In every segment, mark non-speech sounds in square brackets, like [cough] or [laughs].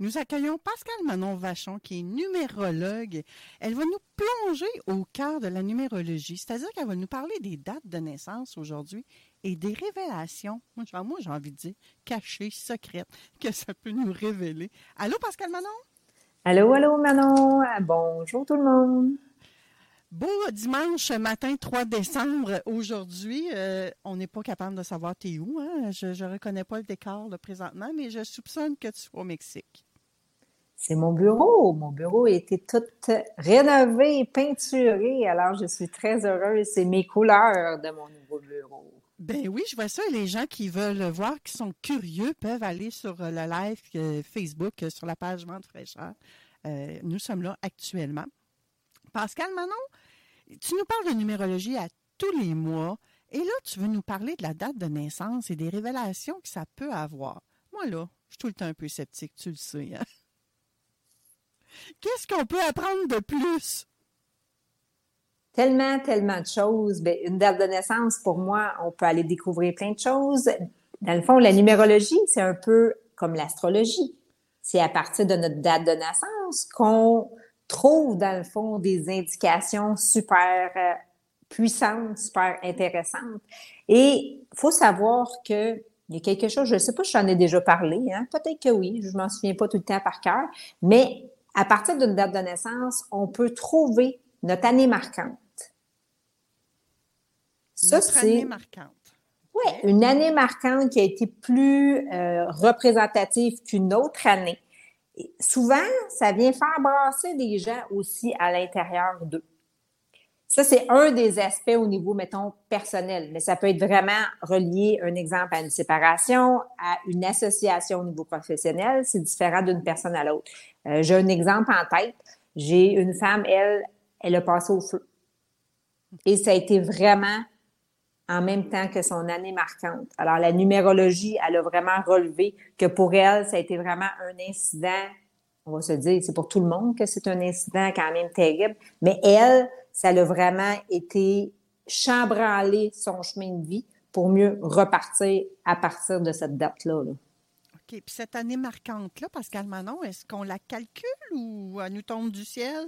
Nous accueillons Pascal Manon Vachon, qui est numérologue. Elle va nous plonger au cœur de la numérologie, c'est-à-dire qu'elle va nous parler des dates de naissance aujourd'hui et des révélations, moi j'ai envie de dire, cachées, secrètes, [laughs] que ça peut nous révéler. Allô, Pascal Manon? Allô, allô, Manon. Bonjour tout le monde. Beau dimanche matin 3 décembre aujourd'hui. Euh, on n'est pas capable de savoir t'es où. Hein? Je ne reconnais pas le décor présentement, mais je soupçonne que tu sois au Mexique. C'est mon bureau. Mon bureau a été tout rénové, peinturé. Alors, je suis très heureuse. C'est mes couleurs de mon nouveau bureau. Ben oui, je vois ça. Les gens qui veulent voir, qui sont curieux, peuvent aller sur le live euh, Facebook, euh, sur la page Vente fraîcheur. Euh, nous sommes là actuellement. Pascal Manon, tu nous parles de numérologie à tous les mois. Et là, tu veux nous parler de la date de naissance et des révélations que ça peut avoir. Moi, là, je suis tout le temps un peu sceptique, tu le sais. Hein? Qu'est-ce qu'on peut apprendre de plus? Tellement, tellement de choses. Bien, une date de naissance, pour moi, on peut aller découvrir plein de choses. Dans le fond, la numérologie, c'est un peu comme l'astrologie. C'est à partir de notre date de naissance qu'on trouve, dans le fond, des indications super euh, puissantes, super intéressantes. Et il faut savoir que il y a quelque chose, je ne sais pas si j'en ai déjà parlé, hein? peut-être que oui, je m'en souviens pas tout le temps par cœur, mais à partir d'une date de naissance, on peut trouver notre année marquante. Ça, notre année marquante. Oui, une année marquante qui a été plus euh, représentative qu'une autre année. souvent, ça vient faire brasser des gens aussi à l'intérieur d'eux. Ça, c'est un des aspects au niveau, mettons, personnel, mais ça peut être vraiment relié, un exemple, à une séparation, à une association au niveau professionnel. C'est différent d'une personne à l'autre. Euh, j'ai un exemple en tête. J'ai une femme, elle, elle a passé au feu. Et ça a été vraiment en même temps que son année marquante. Alors, la numérologie, elle a vraiment relevé que pour elle, ça a été vraiment un incident, on va se dire, c'est pour tout le monde que c'est un incident quand même terrible, mais elle, ça a vraiment été chambranler son chemin de vie pour mieux repartir à partir de cette date-là. OK. Puis cette année marquante-là, Pascal Manon, est-ce qu'on la calcule ou elle nous tombe du ciel?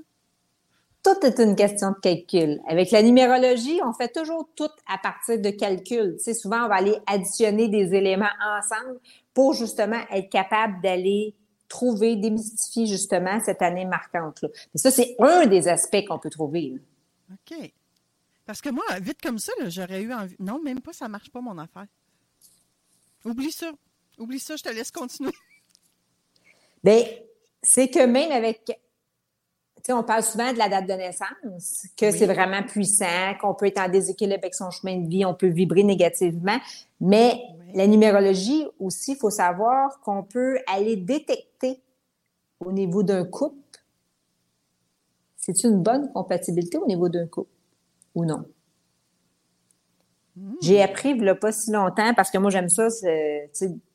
Tout est une question de calcul. Avec la numérologie, on fait toujours tout à partir de. Tu sais, souvent, on va aller additionner des éléments ensemble pour justement être capable d'aller trouver, démystifier justement cette année marquante-là. Ça, c'est un des aspects qu'on peut trouver. OK. Parce que moi, vite comme ça, j'aurais eu envie. Non, même pas, ça marche pas, mon affaire. Oublie ça. Oublie ça, je te laisse continuer. [laughs] Bien, c'est que même avec. Tu sais, on parle souvent de la date de naissance, que c'est vraiment puissant, qu'on peut être en déséquilibre avec son chemin de vie, on peut vibrer négativement. Mais la numérologie aussi, il faut savoir qu'on peut aller détecter au niveau d'un couple c'est une bonne compatibilité au niveau d'un couple ou non? Hmm. J'ai appris a pas si longtemps parce que moi j'aime ça,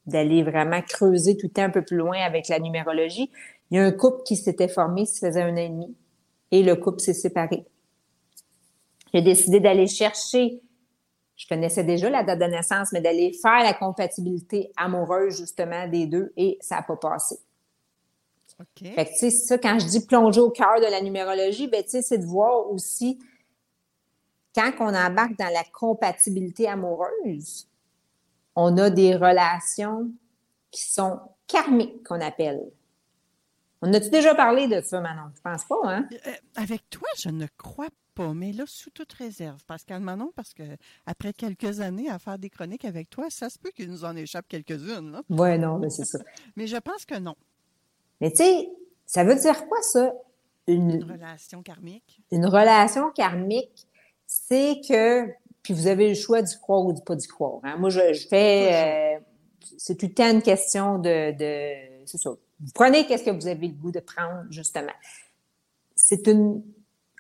d'aller vraiment creuser tout le temps un peu plus loin avec la numérologie. Il y a un couple qui s'était formé, ça faisait un an et demi, et le couple s'est séparé. J'ai décidé d'aller chercher, je connaissais déjà la date de naissance, mais d'aller faire la compatibilité amoureuse justement des deux, et ça n'a pas passé. Fait que, tu sais, ça, quand je dis plonger au cœur de la numérologie, ben, tu sais, c'est de voir aussi, quand on embarque dans la compatibilité amoureuse, on a des relations qui sont karmiques, qu'on appelle. On a-tu déjà parlé de ça, Manon? Je pense pas, hein? Euh, avec toi, je ne crois pas, mais là, sous toute réserve, Pascal Manon, parce que après quelques années à faire des chroniques avec toi, ça se peut qu'il nous en échappe quelques-unes. Oui, non, mais c'est ça. mais je pense que non. Mais tu sais, ça veut dire quoi, ça? Une, relation karmique. Une relation karmique, c'est que, puis vous avez le choix d'y croire ou de pas d'y croire. Hein. Moi, je, fais, euh, c'est tout le temps une question de, de c'est ça. Vous prenez qu'est-ce que vous avez le goût de prendre, justement. C'est une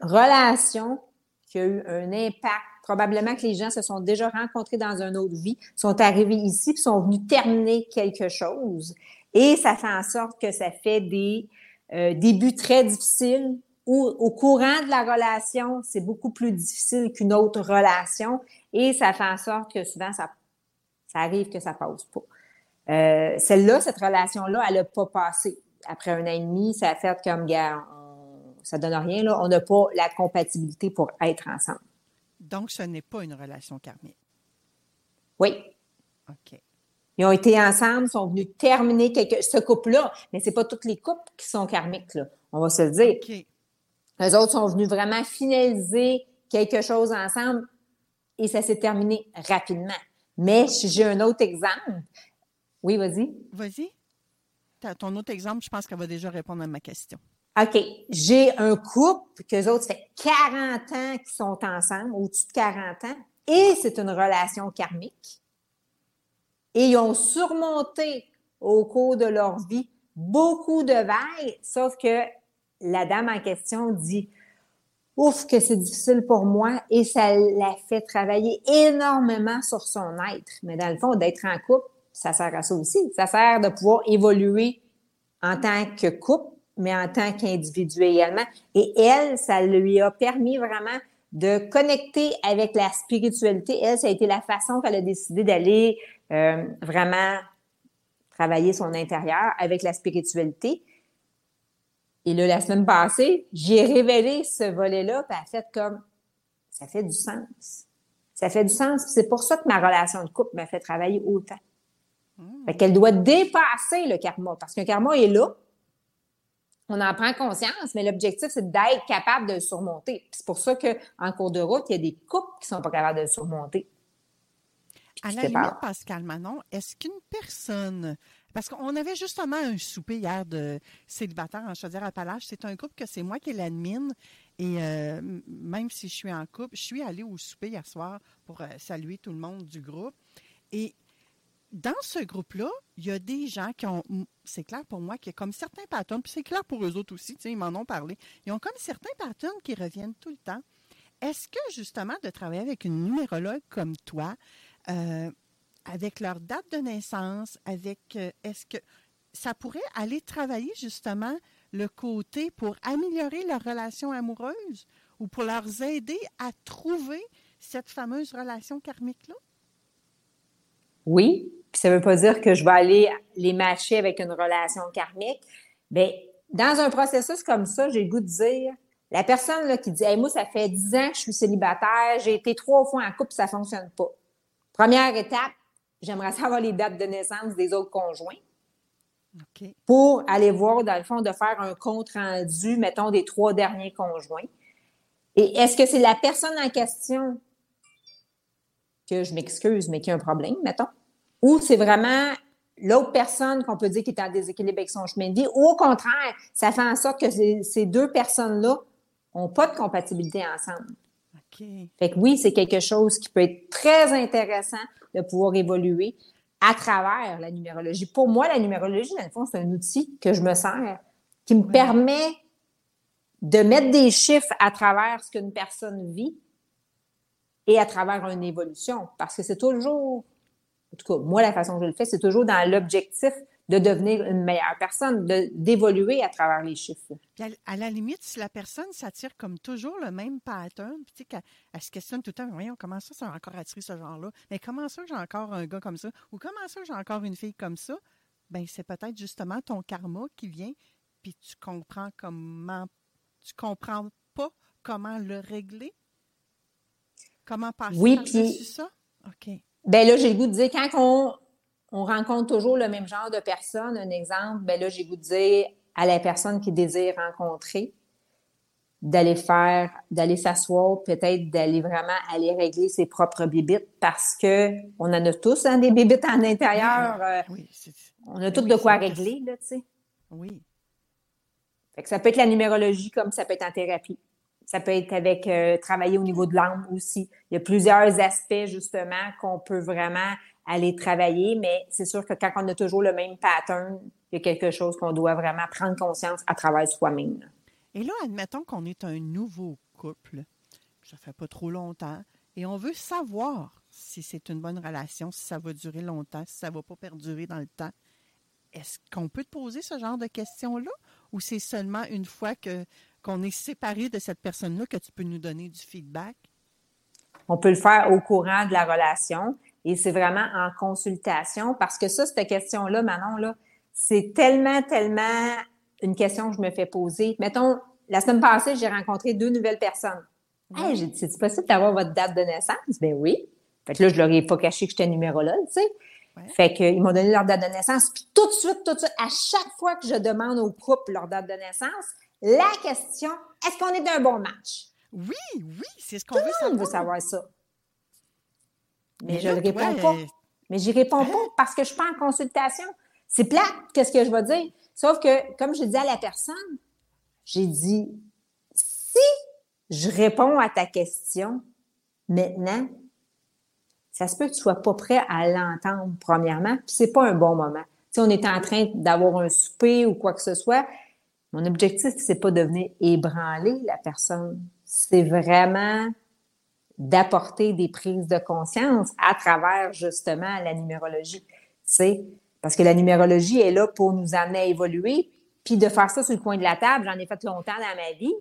relation qui a eu un impact. Probablement que les gens se sont déjà rencontrés dans une autre vie, sont arrivés ici, puis sont venus terminer quelque chose. Et ça fait en sorte que ça fait des euh, débuts très difficiles ou au courant de la relation, c'est beaucoup plus difficile qu'une autre relation. Et ça fait en sorte que souvent, ça, ça arrive que ça passe pas. Euh, celle-là, cette relation-là, elle n'a pas passé. Après un an et demi, ça a fait comme, gars, ça donne rien, là. On n'a pas la compatibilité pour être ensemble. Donc, ce n'est pas une relation karmique. Oui. OK. Ils ont été ensemble, sont venus terminer quelque, ce couple-là, mais c'est pas toutes les couples qui sont karmiques, là. On va se le dire. OK. Les autres sont venus vraiment finaliser quelque chose ensemble et ça s'est terminé rapidement. Mais j'ai un autre exemple. Oui, vas-y. Vas-y. Ton autre exemple, je pense qu'elle va déjà répondre à ma question. OK. J'ai un couple que autres, ça fait 40 ans qu'ils sont ensemble, au-dessus de 40 ans, et c'est une relation karmique. Et ils ont surmonté au cours de leur vie beaucoup de vagues, sauf que la dame en question dit Ouf, que c'est difficile pour moi et ça l'a fait travailler énormément sur son être. Mais dans le fond, d'être en couple, ça sert à ça aussi. Ça sert de pouvoir évoluer en tant que couple, mais en tant qu'individu également. Et elle, ça lui a permis vraiment de connecter avec la spiritualité. Elle, ça a été la façon qu'elle a décidé d'aller euh, vraiment travailler son intérieur avec la spiritualité. Et là, la semaine passée, j'ai révélé ce volet-là, puis elle a fait comme, ça fait du sens. Ça fait du sens. C'est pour ça que ma relation de couple m'a fait travailler autant. Mmh. Fait qu'elle doit dépasser le karma, parce qu'un karma est là, on en prend conscience, mais l'objectif, c'est d'être capable de le surmonter. C'est pour ça qu'en cours de route, il y a des couples qui ne sont pas capables de le surmonter. À la limite, Pascal Manon, est-ce qu'une personne. Parce qu'on avait justement un souper hier de célibataires en Chaudière-Appalaches. C'est un couple que c'est moi qui l'admine. Et euh, même si je suis en couple, je suis allée au souper hier soir pour euh, saluer tout le monde du groupe. Et dans ce groupe-là, il y a des gens qui ont, c'est clair pour moi, qu'il y a comme certains patterns, puis c'est clair pour eux autres aussi, ils m'en ont parlé, ils ont comme certains patterns qui reviennent tout le temps. Est-ce que justement de travailler avec une numérologue comme toi, euh, avec leur date de naissance, avec euh, est-ce que ça pourrait aller travailler justement le côté pour améliorer leur relation amoureuse ou pour leur aider à trouver cette fameuse relation karmique-là? Oui, puis ça ne veut pas dire que je vais aller les matcher avec une relation karmique. Bien, dans un processus comme ça, j'ai le goût de dire, la personne là, qui dit hey, Moi, ça fait dix ans que je suis célibataire, j'ai été trois fois en couple, ça ne fonctionne pas. Première étape, j'aimerais savoir les dates de naissance des autres conjoints. Pour aller voir, dans le fond, de faire un compte rendu, mettons, des trois derniers conjoints. Et est-ce que c'est la personne en question que je m'excuse, mais qui a un problème, mettons? Ou c'est vraiment l'autre personne qu'on peut dire qui est en déséquilibre avec son chemin de vie, ou au contraire, ça fait en sorte que ces deux personnes-là n'ont pas de compatibilité ensemble? Fait que oui, c'est quelque chose qui peut être très intéressant de pouvoir évoluer à travers la numérologie. Pour moi, la numérologie, dans le fond, c'est un outil que je me sers qui me permet de mettre des chiffres à travers ce qu'une personne vit et à travers une évolution. Parce que c'est toujours, en tout cas, moi, la façon que je le fais, c'est toujours dans l'objectif de devenir une meilleure personne, d'évoluer à travers les chiffres. à, la limite, si la personne s'attire comme toujours le même pattern, puis tu sais, qu'elle se questionne tout le temps, voyons, comment ça, ça a encore attiré ce genre-là? Mais comment ça, j'ai encore un gars comme ça? Ou comment ça, j'ai encore une fille comme ça? Ben c'est peut-être justement ton karma qui vient, puis tu comprends comment, tu comprends pas comment le régler? Comment passer oui, puis, ça? OK. Ben là, j'ai le goût de dire, quand on, on rencontre toujours le même genre de personne, un exemple, ben là, j'ai de dire à la personne qui désire rencontrer d'aller faire, d'aller s'asseoir, peut-être d'aller vraiment aller régler ses propres bibites parce que on en a tous hein, des bibites en intérieur. Euh, oui, on a toutes de quoi régler, là, tu sais. Oui. Fait que ça peut être la numérologie comme ça peut être en thérapie. Ça peut être avec euh, travailler au niveau de l'âme aussi. Il y a plusieurs aspects, justement, qu'on peut vraiment aller travailler, mais c'est sûr que quand on a toujours le même pattern, il y a quelque chose qu'on doit vraiment prendre conscience à travers soi-même. Et là, admettons qu'on est un nouveau couple, ça fait pas trop longtemps, et on veut savoir si c'est une bonne relation, si ça va durer longtemps, si ça va pas perdurer dans le temps. Est-ce qu'on peut te poser ce genre de questions-là? Ou c'est seulement une fois que qu'on est séparé de cette personne-là que tu peux nous donner du feedback? On peut le faire au courant de la relation et c'est vraiment en consultation parce que ça, cette question-là, Manon, là, c'est tellement, tellement une question que je me fais poser. Mettons, la semaine passée, j'ai rencontré deux nouvelles personnes. Hey, j'ai dit, c'est possible d'avoir votre date de naissance? Ben oui. Fait que là, je leur ai pas caché que j'étais numérologue, tu sais. Fait qu'ils m'ont donné leur date de naissance. Puis tout de suite, tout de suite, à chaque fois que je demande au couple leur date de naissance, la question, est-ce qu'on est d'un bon match? Oui, oui, c'est ce qu'on veut savoir. Tout le monde veut savoir ça. Mais, je ne réponds pas. Mais j'y réponds hein? pas parce que je suis pas en consultation. C'est plate, qu'est-ce que je vais dire? Sauf que, comme je dis à la personne, j'ai dit, si je réponds à ta question maintenant, ça se peut que tu sois pas prêt à l'entendre, premièrement, puis c'est pas un bon moment. Si on est en train d'avoir un souper ou quoi que ce soit, mon objectif, c'est pas de venir ébranler la personne. C'est vraiment d'apporter des prises de conscience à travers, justement, la numérologie. Tu sais, parce que la numérologie est là pour nous amener à évoluer. Puis de faire ça sur le coin de la table, j'en ai fait longtemps dans ma vie,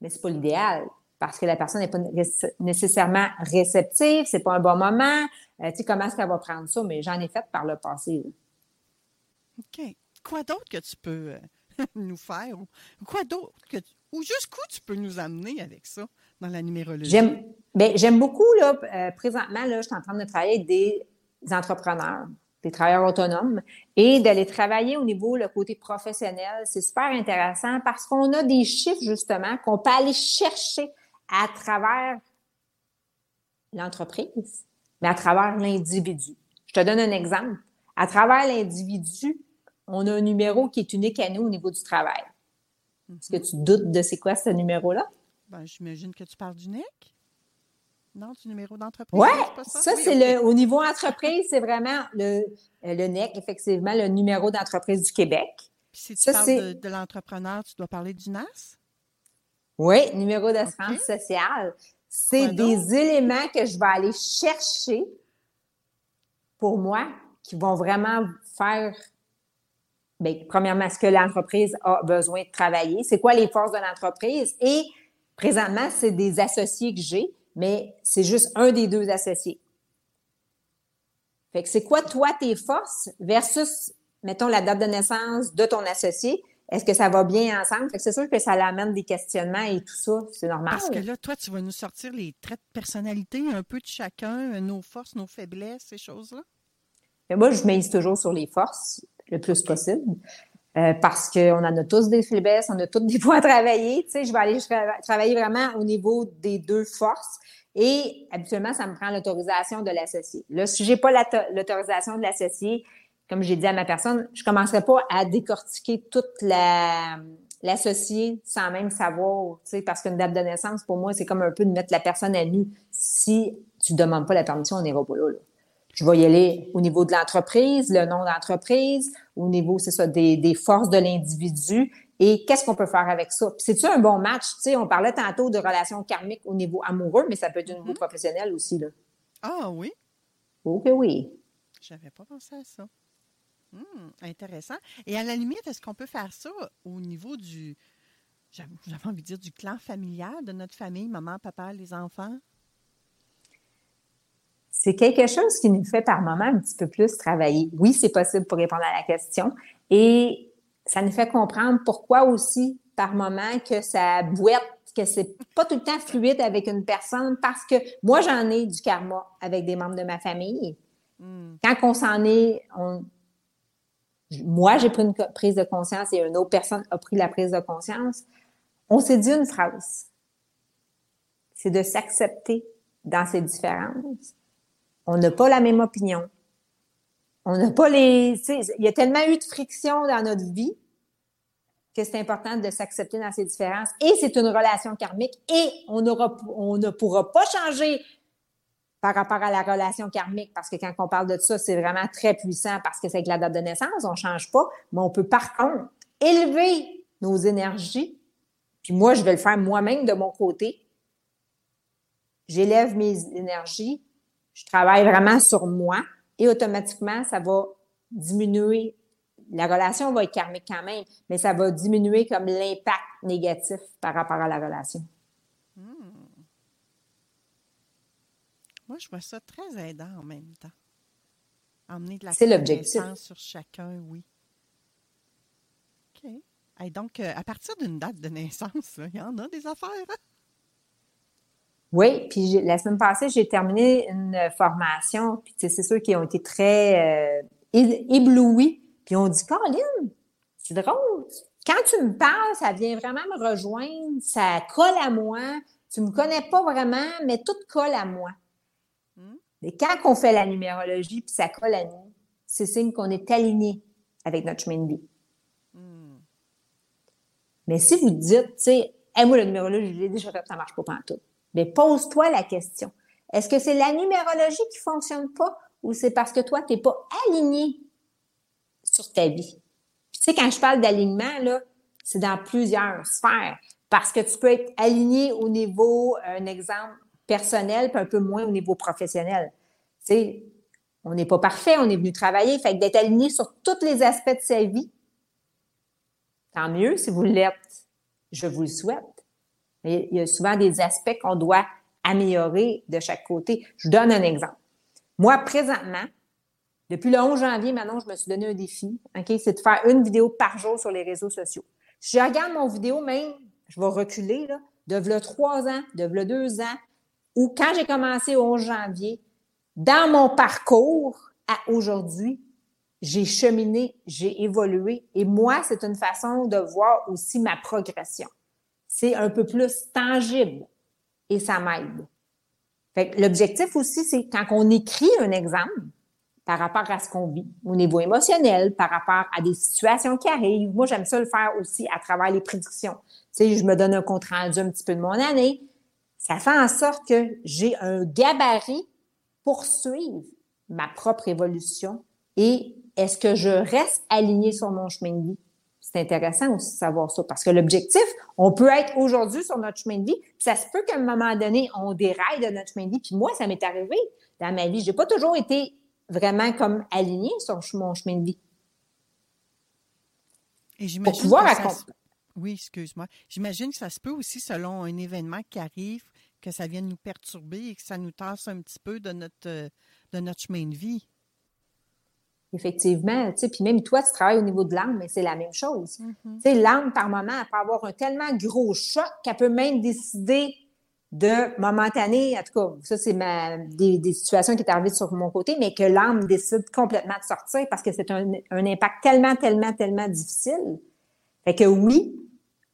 mais c'est pas l'idéal parce que la personne n'est pas nécessairement réceptive, c'est pas un bon moment. Euh, tu sais, comment est-ce qu'elle va prendre ça? Mais j'en ai fait par le passé. OK. Quoi d'autre que tu peux euh, [laughs] nous faire? Quoi d'autre que ou jusqu'où tu peux nous amener avec ça? Dans la numérologie? J'aime, ben, j'aime beaucoup, là, euh, présentement, là, je suis en train de travailler avec des entrepreneurs des travailleurs autonomes, et d'aller travailler au niveau, le côté professionnel. C'est super intéressant parce qu'on a des chiffres, justement, qu'on peut aller chercher à travers l'entreprise, mais à travers l'individu. Je te donne un exemple. À travers l'individu, on a un numéro qui est unique à nous au niveau du travail. Est-ce que tu doutes de c'est quoi ce numéro-là? Ben, j'imagine que tu parles du NEC. Non, du numéro d'entreprise? Ouais, ça, ça c'est le au niveau entreprise, c'est vraiment le, le NEC, effectivement, le numéro d'entreprise du Québec. Puis si tu parles de, l'entrepreneur, tu dois parler du NAS? Oui, numéro d'assurance sociale. C'est des éléments que je vais aller chercher pour moi qui vont vraiment faire, bien, premièrement, ce que l'entreprise a besoin de travailler. C'est quoi les forces de l'entreprise? Et présentement, c'est des associés que j'ai mais c'est juste un des deux associés. Fait que c'est quoi, toi, tes forces versus, mettons, la date de naissance de ton associé? Est-ce que ça va bien ensemble? Fait que c'est sûr que ça l'amène des questionnements et tout ça. C'est normal. Parce que là, toi, tu vas nous sortir les traits de personnalité un peu de chacun, nos forces, nos faiblesses, ces choses-là? moi, je mise toujours sur les forces le plus possible. Euh, parce qu'on en a tous des faiblesses, on a tous des points à travailler. Tu sais, je vais aller travailler vraiment au niveau des deux forces. Et habituellement, ça me prend l'autorisation de l'associé. Là, si j'ai pas l'autorisation de l'associé, comme j'ai dit à ma personne, je commencerai pas à décortiquer toute la l'associé sans même savoir, tu sais, parce qu'une date de naissance, pour moi, c'est comme un peu de mettre la personne à nu. Si tu demandes pas la permission, on n'ira pas là, là. Je vais y aller au niveau de l'entreprise, le nom d'entreprise, au niveau, c'est ça, des, des forces de l'individu et qu'est-ce qu'on peut faire avec ça? c'est-tu un bon match? Tu sais, on parlait tantôt de relations karmiques au niveau amoureux, mais ça peut être au niveau mm-hmm. professionnel aussi, là. Ah oui? Ok, oui. J'avais pas pensé à ça. Hmm, intéressant. Et à la limite, est-ce qu'on peut faire ça au niveau du, j'avais envie de dire, du clan familial de notre famille, maman, papa, les enfants? C'est quelque chose qui nous fait par moment un petit peu plus travailler. Oui, c'est possible pour répondre à la question. Et ça nous fait comprendre pourquoi aussi, par moment, que ça boite, que c'est pas tout le temps fluide avec une personne parce que moi, j'en ai du karma avec des membres de ma famille. Hmm. Quand on s'en est, moi, j'ai pris une prise de conscience et une autre personne a pris la prise de conscience. On s'est dit une phrase. C'est de s'accepter dans ses différences. On n'a pas la même opinion. On n'a pas les. Il y a tellement eu de friction dans notre vie que c'est important de s'accepter dans ses différences. Et c'est une relation karmique et on, on ne pourra pas changer par rapport à la relation karmique, parce que quand on parle de ça, c'est vraiment très puissant parce que c'est avec la date de naissance, on ne change pas, mais on peut par contre élever nos énergies. Puis moi, je vais le faire moi-même de mon côté. J'élève mes énergies, je travaille vraiment sur moi et automatiquement, ça va diminuer la relation va être karmique quand même, mais ça va diminuer comme l'impact négatif par rapport à la relation. Hmm. Moi, je vois ça très aidant en même temps. Emmener de la l'objectif. sur chacun, oui. OK. Et donc, euh, à partir d'une date de naissance, il y en a des affaires. Hein? Oui, puis la semaine passée, j'ai terminé une formation, puis c'est ceux qui ont été très euh, éblouis puis on dit, Caroline, c'est drôle. Quand tu me parles, ça vient vraiment me rejoindre, ça colle à moi. Tu me connais pas vraiment, mais tout colle à moi. Hmm. Et quand on fait la numérologie, puis ça colle à nous, c'est signe qu'on est aligné avec notre chemin de vie. Hmm. Mais si vous dites, tu sais, moi, la numérologie, je l'ai déjà fait, ça marche pas tout. Mais pose-toi la question. Est-ce que c'est la numérologie qui fonctionne pas ou c'est parce que toi, tu n'es pas aligné sur ta vie? Tu sais, quand je parle d'alignement, là, c'est dans plusieurs sphères. Parce que tu peux être aligné au niveau, un exemple personnel, puis un peu moins au niveau professionnel. Tu sais, on n'est pas parfait, on est venu travailler. Fait que d'être aligné sur tous les aspects de sa vie, tant mieux si vous l'êtes. Je vous le souhaite. Il y a souvent des aspects qu'on doit améliorer de chaque côté. Je vous donne un exemple. Moi, présentement, depuis le 11 janvier, maintenant, je me suis donné un défi? C'est de faire une vidéo par jour sur les réseaux sociaux. Si je regarde mon vidéo, même, je vais reculer, là, de le trois ans, de le deux ans, ou quand j'ai commencé au 11 janvier, dans mon parcours à aujourd'hui, j'ai cheminé, j'ai évolué. Et moi, c'est une façon de voir aussi ma progression. C'est un peu plus tangible et ça m'aide. L'objectif aussi, c'est quand on écrit un exemple, par rapport à ce qu'on vit au niveau émotionnel, par rapport à des situations qui arrivent. Moi, j'aime ça le faire aussi à travers les prédictions. Tu sais, je me donne un compte rendu un petit peu de mon année. Ça fait en sorte que j'ai un gabarit pour suivre ma propre évolution et est-ce que je reste aligné sur mon chemin de vie? C'est intéressant aussi de savoir ça parce que l'objectif, on peut être aujourd'hui sur notre chemin de vie, puis ça se peut qu'à un moment donné, on déraille de notre chemin de vie. Puis moi, ça m'est arrivé dans ma vie. J'ai pas toujours été vraiment comme aligné sur mon chemin de vie. Et j'imagine pouvoir Oui, excuse-moi. J'imagine que ça se peut aussi selon un événement qui arrive, que ça vienne nous perturber et que ça nous tasse un petit peu de notre, de notre chemin de vie. Effectivement, tu sais, puis même toi, tu travailles au niveau de l'âme, mais c'est la même chose. Mm-hmm. Tu sais, l'âme, par moment, elle peut avoir un tellement gros choc qu'elle peut même décider de momentané, en tout cas, ça, c'est ma, des, des, situations qui est arrivées sur mon côté, mais que l'âme décide complètement de sortir parce que c'est un, un, impact tellement, tellement, tellement difficile. Fait que oui,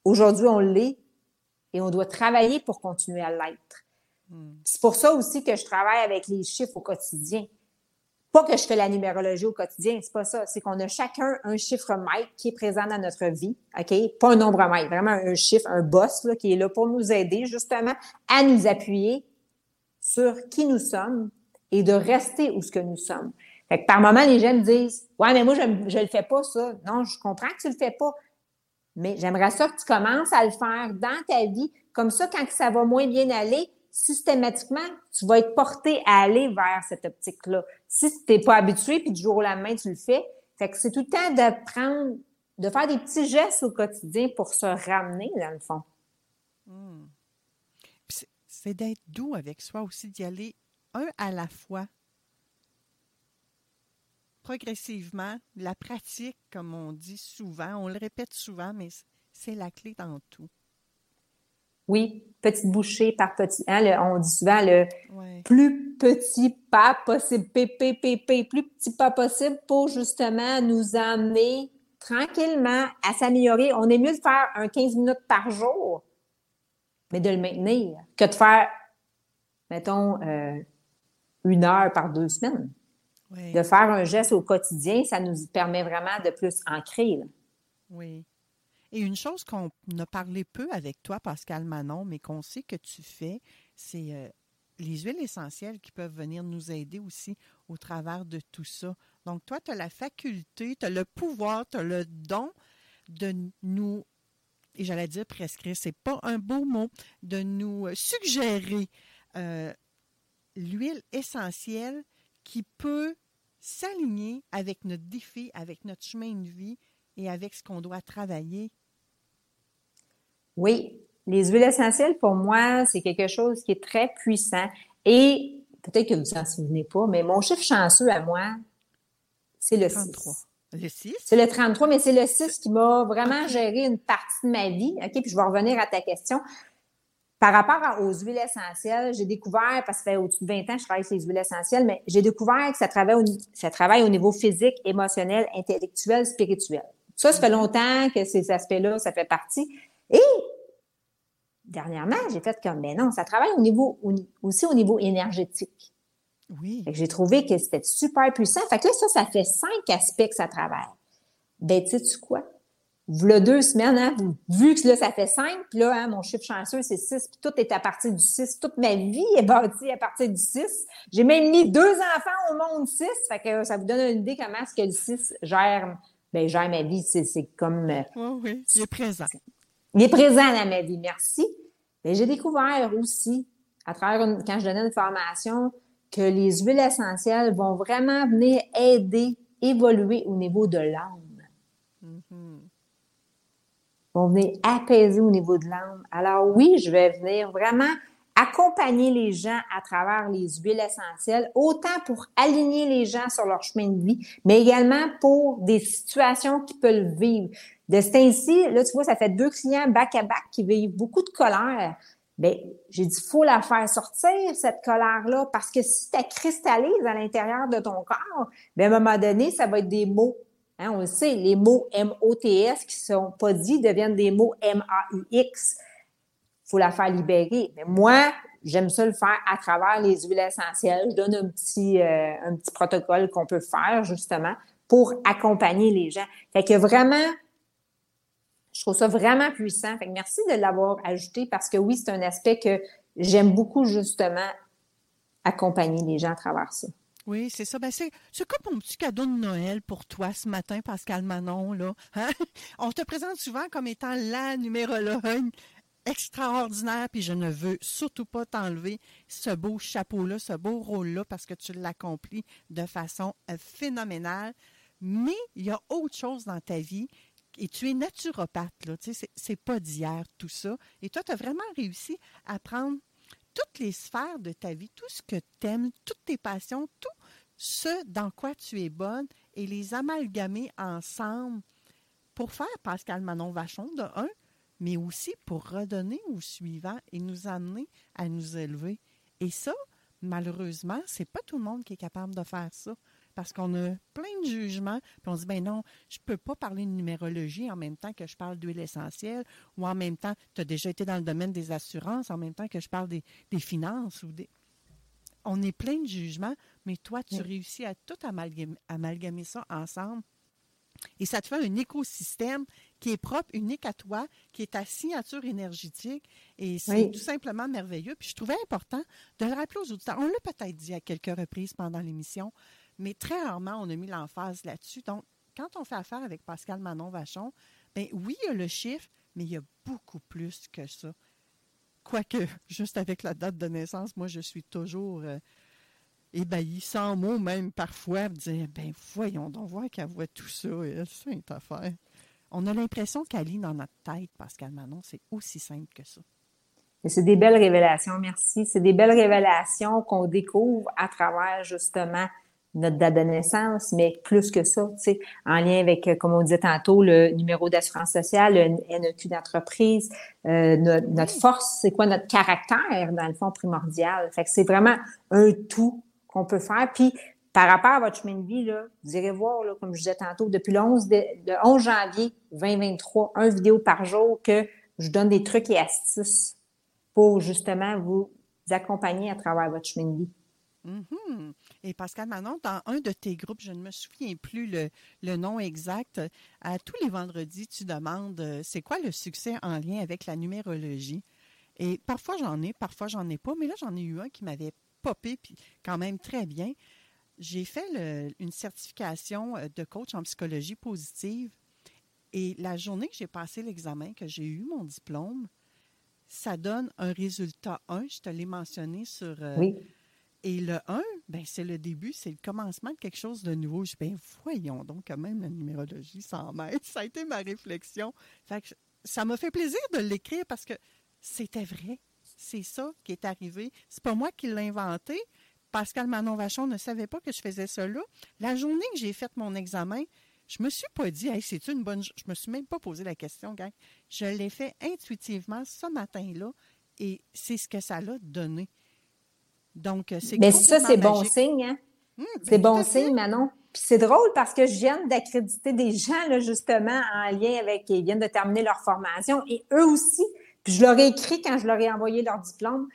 aujourd'hui, on l'est et on doit travailler pour continuer à l'être. Hmm. C'est pour ça aussi que je travaille avec les chiffres au quotidien. Pas que je fais la numérologie au quotidien, c'est pas ça. C'est qu'on a chacun un chiffre maître qui est présent dans notre vie, OK? Pas un nombre maître, vraiment un chiffre, un boss là, qui est là pour nous aider justement à nous appuyer sur qui nous sommes et de rester où ce que nous sommes. Fait que par moment, les gens me disent Ouais, mais moi, je ne le fais pas, ça. Non, je comprends que tu le fais pas. Mais j'aimerais ça que tu commences à le faire dans ta vie. Comme ça, quand ça va moins bien aller, systématiquement, tu vas être porté à aller vers cette optique-là. Si tu n'es pas habitué, puis du jour au lendemain, tu le fais, fait que c'est tout le temps de prendre, de faire des petits gestes au quotidien pour se ramener, dans le fond. Hmm. C'est d'être doux avec soi aussi, d'y aller un à la fois. Progressivement, la pratique, comme on dit souvent, on le répète souvent, mais c'est la clé dans tout. Oui, petite bouchée par petit. Hein, on dit souvent le plus petit pas possible, PPPP, plus petit pas possible pour justement nous amener tranquillement à s'améliorer. On est mieux de faire un 15 minutes par jour, mais de le maintenir, que de faire, mettons, euh, une heure par deux semaines. De faire un geste au quotidien, ça nous permet vraiment de plus ancrer. Oui. Et une chose qu'on a parlé peu avec toi, Pascal Manon, mais qu'on sait que tu fais, c'est euh, les huiles essentielles qui peuvent venir nous aider aussi au travers de tout ça. Donc, toi, tu as la faculté, tu as le pouvoir, tu as le don de nous, et j'allais dire prescrire, c'est pas un beau mot, de nous suggérer euh, l'huile essentielle qui peut s'aligner avec notre défi, avec notre chemin de vie et avec ce qu'on doit travailler. Oui, les huiles essentielles, pour moi, c'est quelque chose qui est très puissant. Et peut-être que vous ne vous en souvenez pas, mais mon chiffre chanceux à moi, c'est le 33. 6. Le 6? C'est le 33, mais c'est le 6 qui m'a vraiment géré une partie de ma vie. OK, puis je vais revenir à ta question. Par rapport aux huiles essentielles, j'ai découvert, parce que ça fait au-dessus de 20 ans que je travaille sur les huiles essentielles, mais j'ai découvert que ça travaille, au, ça travaille au niveau physique, émotionnel, intellectuel, spirituel. Ça, ça fait longtemps que ces aspects-là, ça fait partie. Et dernièrement, j'ai fait comme, mais non, ça travaille au niveau, aussi au niveau énergétique. Oui. J'ai trouvé que c'était super puissant. Fait que là, ça, ça fait cinq aspects que ça travaille. Ben, tu sais quoi? V'là deux semaines, hein, vu que là, ça fait cinq, puis là, hein, mon chiffre chanceux, c'est six, puis tout est à partir du six. Toute ma vie est bâtie à partir du six. J'ai même mis deux enfants au monde six. Fait que ça vous donne une idée comment est-ce que le six gère, ben, gère ma vie. C'est comme... Euh, oui, oui, il est présent. Il est présent dans ma vie, merci. Mais j'ai découvert aussi, à travers quand je donnais une formation, que les huiles essentielles vont vraiment venir aider, évoluer au niveau de l'âme. Mm-hmm. Vont venir apaiser au niveau de l'âme. Alors oui, je vais venir vraiment accompagner les gens à travers les huiles essentielles, autant pour aligner les gens sur leur chemin de vie, mais également pour des situations qu'ils peuvent vivre. De ce temps-ci, là, tu vois, ça fait deux clients back-à-back qui vivent beaucoup de colère. Bien, j'ai dit, faut la faire sortir, cette colère-là, parce que si tu cristallises à l'intérieur de ton corps, bien, à un moment donné, ça va être des mots. Hein, on le sait, les mots M-O-T-S qui sont pas dits deviennent des mots M-A-U-X. faut la faire libérer. Mais moi, j'aime ça le faire à travers les huiles essentielles. Je donne un petit, euh, un petit protocole qu'on peut faire, justement, pour accompagner les gens. Fait que vraiment, je trouve ça vraiment puissant. Merci de l'avoir ajouté parce que oui, c'est un aspect que j'aime beaucoup justement accompagner les gens à travers ça. Oui, c'est ça. Ben, c'est, comme mon petit cadeau de Noël pour toi ce matin, Pascal Manon. Là. Hein? [laughs] On te présente souvent comme étant la numérologue extraordinaire, puis je ne veux surtout pas t'enlever ce beau chapeau-là, ce beau rôle-là, parce que tu l'accomplis de façon euh, phénoménale. Mais il y a autre chose dans ta vie et tu es naturopathe, là, tu sais, c'est pas d'hier tout ça. Et toi, tu as vraiment réussi à prendre toutes les sphères de ta vie, tout ce que tu aimes, toutes tes passions, tout ce dans quoi tu es bonne et les amalgamer ensemble pour faire Pascal Manon Vachon de un, mais aussi pour redonner aux suivants et nous amener à nous élever. Et ça, malheureusement, c'est pas tout le monde qui est capable de faire ça parce qu'on a plein de jugements, puis on se dit, ben non, je ne peux pas parler de numérologie en même temps que je parle d'huile essentielle, ou en même temps, tu as déjà été dans le domaine des assurances, en même temps que je parle des, finances ou des... On est plein de jugements, mais toi, tu réussis à tout amalgamer, ça ensemble. Et ça te fait un écosystème qui est propre, unique à toi, qui est ta signature énergétique. Et c'est tout simplement merveilleux. Puis je trouvais important de le rappeler aux auditeurs. On l'a peut-être dit à quelques reprises pendant l'émission, mais très rarement on a mis l'emphase là-dessus. Donc, quand on fait affaire avec Pascal Manon Vachon, bien oui, il y a le chiffre, mais il y a beaucoup plus que ça. Quoique, [laughs] juste avec la date de naissance, moi, je suis toujours euh, ébahie, sans mots même parfois, de dire, ben voyons donc, voir qu'elle voit tout ça, c'est une affaire. On a l'impression qu'elle lit dans notre tête, Pascal Manon, c'est aussi simple que ça. C'est des belles révélations, merci. C'est des belles révélations qu'on découvre à travers justement notre date de naissance, mais plus que ça, en lien avec, euh, comme on disait tantôt, le numéro d'assurance sociale, le NEQ d'entreprise, euh, notre, force, c'est quoi notre caractère, dans le fond, primordial. Fait c'est vraiment un tout qu'on peut faire. Puis, par rapport à votre chemin de vie, là, vous irez voir, là, comme je disais tantôt, depuis le 11, le 11 janvier 2023, un vidéo par jour que je donne des trucs et astuces pour justement vous accompagner à travers votre chemin de vie. Mm-hmm. Et Pascal Manon, dans un de tes groupes, je ne me souviens plus le, nom exact, à tous les vendredis, tu demandes euh, c'est quoi le succès en lien avec la numérologie? Et parfois j'en ai, parfois j'en ai pas, mais là j'en ai eu un qui m'avait popé, puis quand même très bien. J'ai fait une certification euh, de coach en psychologie positive et la journée que j'ai passé l'examen, que j'ai eu mon diplôme, ça donne un résultat 1. Je te l'ai mentionné sur. Euh, oui. Et le 1, ben, c'est le début, c'est le commencement de quelque chose de nouveau. Je dis, ben, voyons donc, quand même, la numérologie 100 [laughs] mètres. Ça a été ma réflexion. Fait ça m'a fait plaisir de l'écrire parce que c'était vrai. C'est ça qui est arrivé. C'est pas moi qui l'ai inventé. Pascal Manon Vachon ne savait pas que je faisais là. La journée que j'ai fait mon examen, je me suis pas dit, hey, c'est une bonne. Je me suis même pas posé la question, gang. Je l'ai fait intuitivement ce matin-là et c'est ce que ça l'a donné. Donc, c'est Mais ça, c'est bon signe, hein? Hum, c'est ben, bon signe, Manon. Puis c'est drôle parce que je viens d'accréditer des gens, là, justement, en lien avec. Ils viennent de terminer leur formation et eux aussi. Puis je leur ai écrit quand je leur ai envoyé leur diplôme.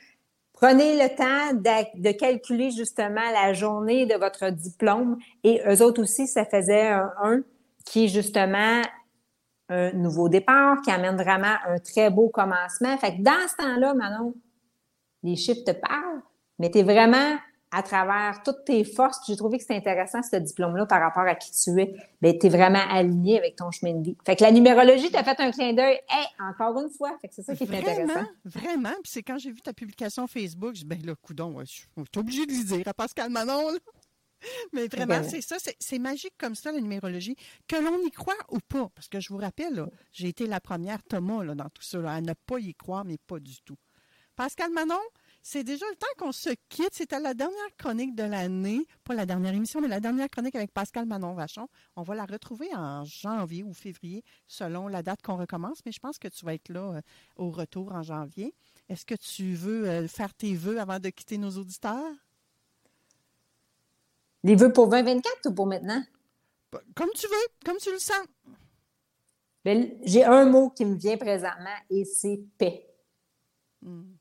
Prenez le temps de, calculer justement la journée de votre diplôme et eux autres aussi, ça faisait un, qui est justement un nouveau départ, qui amène vraiment un très beau commencement. Fait que dans ce temps-là, Manon, les chiffres te parlent, mais tu es vraiment à travers toutes tes forces. J'ai trouvé que c'était intéressant, ce diplôme-là, par rapport à qui tu es. Ben, tu es vraiment aligné avec ton chemin de vie. Fait que la numérologie t'a fait un clin d'œil. Hey, encore une fois. Fait que c'est ça qui est intéressant. Vraiment. Puis c'est quand j'ai vu ta publication Facebook, je dis, ben là, coudon, je suis obligée de lui dire à Pascal Manon, Mais vraiment, c'est ça, c'est magique comme ça, la numérologie, que l'on y croit ou pas. Parce que je vous rappelle, j'ai été la première Thomas là, dans tout ça, à ne pas y croire, mais pas du tout. Pascal Manon, c'est déjà le temps qu'on se quitte. C'était la dernière chronique de l'année. Pas la dernière émission, mais la dernière chronique avec Pascal Manon-Vachon. On va la retrouver en janvier ou février, selon la date qu'on recommence. Mais je pense que tu vas être là euh, au retour en janvier. Est-ce que tu veux euh, faire tes vœux avant de quitter nos auditeurs? Les vœux pour 2024 ou pour maintenant? Comme tu veux, comme tu le sens. Ben, j'ai un mot qui me vient présentement et c'est paix. Hmm.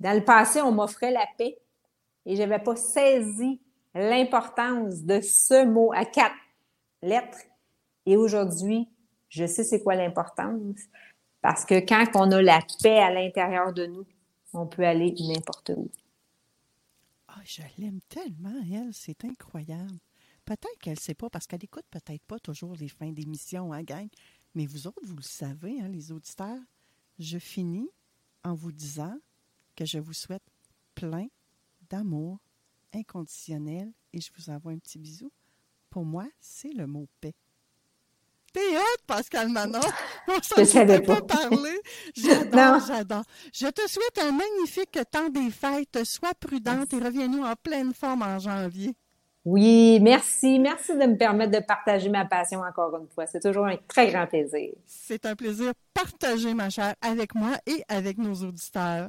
Dans le passé, on m'offrait la paix et je n'avais pas saisi l'importance de ce mot à quatre lettres. Et aujourd'hui, je sais c'est quoi l'importance. Parce que quand on a la paix à l'intérieur de nous, on peut aller n'importe où. Oh, je l'aime tellement, elle, c'est incroyable. Peut-être qu'elle ne sait pas, parce qu'elle écoute peut-être pas toujours les fins d'émission, hein, gang. Mais vous autres, vous le savez, hein, les auditeurs. Je finis en vous disant que je vous souhaite plein d'amour inconditionnel et je vous envoie un petit bisou. Pour moi, c'est le mot paix. T'es hot, Pascal Manon. [laughs] je ne savais pas. parler. J'adore, j'adore. Je te souhaite un magnifique temps des fêtes. Sois prudente et reviens-nous en pleine forme en janvier. Oui, merci. Merci de me permettre de partager ma passion encore une fois. C'est toujours un très grand plaisir. C'est un plaisir partagé, ma chère, avec moi et avec nos auditeurs.